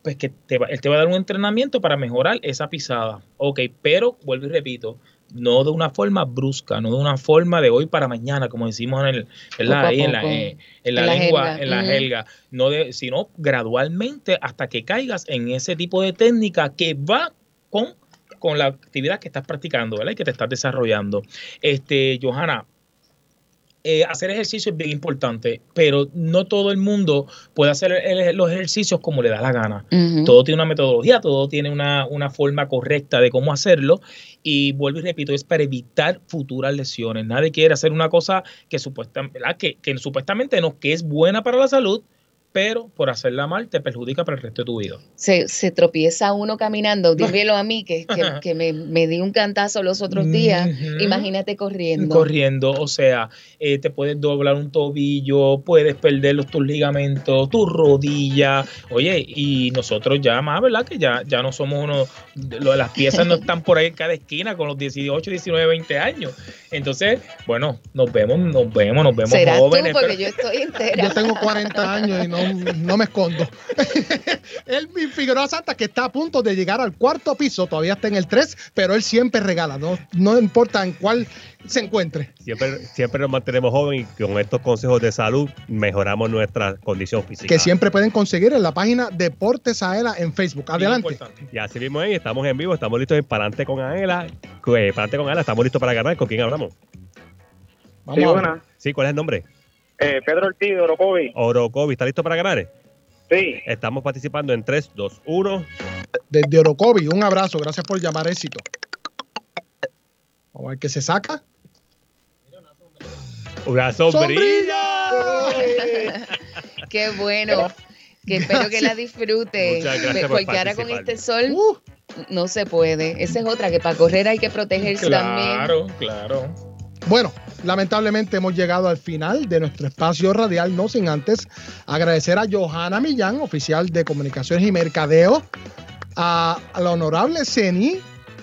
pues que te va- él te va a dar un entrenamiento para mejorar esa pisada. Ok, pero vuelvo y repito, no de una forma brusca, no de una forma de hoy para mañana, como decimos en, el, ¿verdad? Ahí en la, poco. eh, en la En la lengua, jerga. en la Ujú. jerga, no de, sino gradualmente hasta que caigas en ese tipo de técnica que va con, con la actividad que estás practicando, ¿verdad? Y que te estás desarrollando. Este, Johanna, eh, hacer ejercicio es bien importante, pero no todo el mundo puede hacer el- los ejercicios como le da la gana. Todo tiene una metodología, todo tiene una, una forma correcta de cómo hacerlo. Y vuelvo y repito, es para evitar futuras lesiones. Nadie quiere hacer una cosa que, supuestam- ¿verdad? que, que supuestamente no, que es buena para la salud, pero por hacerla mal te perjudica para el resto de tu vida. Se, se tropieza uno caminando, dímelo a mí, que, que, que me, me di un cantazo los otros días, imagínate corriendo. corriendo, o sea, eh, te puedes doblar un tobillo, puedes perder los, tus ligamentos, tu rodilla, oye, y nosotros ya más, ¿verdad? Que ya, ya no somos uno, lo- las piezas no están por ahí en cada esquina con los 18, 19, 20 años. Entonces, bueno, nos vemos, nos vemos, nos vemos Serás jóvenes. tú, porque pero- yo estoy entera. Yo tengo 40 años y no, no me escondo. Elvin Figueroa Santa, que está a punto de llegar al cuarto piso, todavía está en el 3, pero él siempre regala, no, no importa en cuál se encuentre. Siempre, siempre nos mantenemos jóvenes y con estos consejos de salud mejoramos nuestra condición física. Que siempre pueden conseguir en la página Deportes Aela en Facebook. Adelante. Y así mismo ahí, estamos en vivo, estamos listos en Palante con Aela. Eh, Palante con Aela, estamos listos para ganar. ¿Con quién hablamos? Vamos Sí, a-. Sí, ¿cuál es el nombre? Eh, Pedro Ortiz Orocovi. Orocovi, ¿está listo para ganar? Sí. Estamos participando en 3, 2, 1. Desde Orocovi, un abrazo, gracias por llamar éxito. Vamos a ver qué se saca. Una sombrilla. Qué bueno. Que espero que la disfrute. Muchas gracias por Porque ahora con este sol no se puede. Esa es otra, que para correr hay que protegerse también. Claro, claro. Bueno, lamentablemente hemos llegado al final de nuestro espacio radial, no sin antes agradecer a Johanna Millán, oficial de Comunicaciones y Mercadeo, a, la honorable Ceni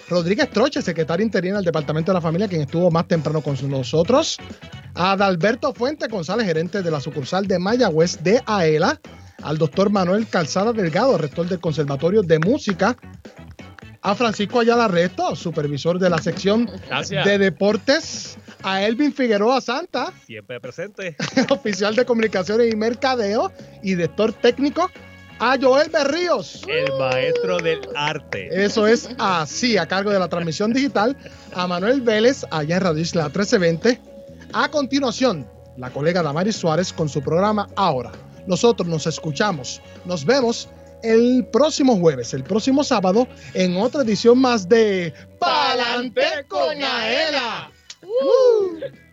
Rodríguez Troche, secretaria interina del Departamento de la Familia, quien estuvo más temprano con nosotros, a Adalberto Fuente González, gerente de la sucursal de Mayagüez de AELA, al doctor Manuel Calzada Delgado, rector del Conservatorio de Música, a Francisco Ayala Resto, supervisor de la sección Gracias. de deportes, a Elvin Figueroa Santa, Siempre presente. oficial de comunicaciones y mercadeo y director técnico, a Joel Berríos. El maestro del arte. Eso es así, a cargo de la transmisión digital, a Manuel Vélez, allá en Radio Isla 1320. A continuación, la colega Damaris Suárez con su programa Ahora. Nosotros nos escuchamos, nos vemos el próximo jueves, el próximo sábado, en otra edición más de Palante con. ¡Uh!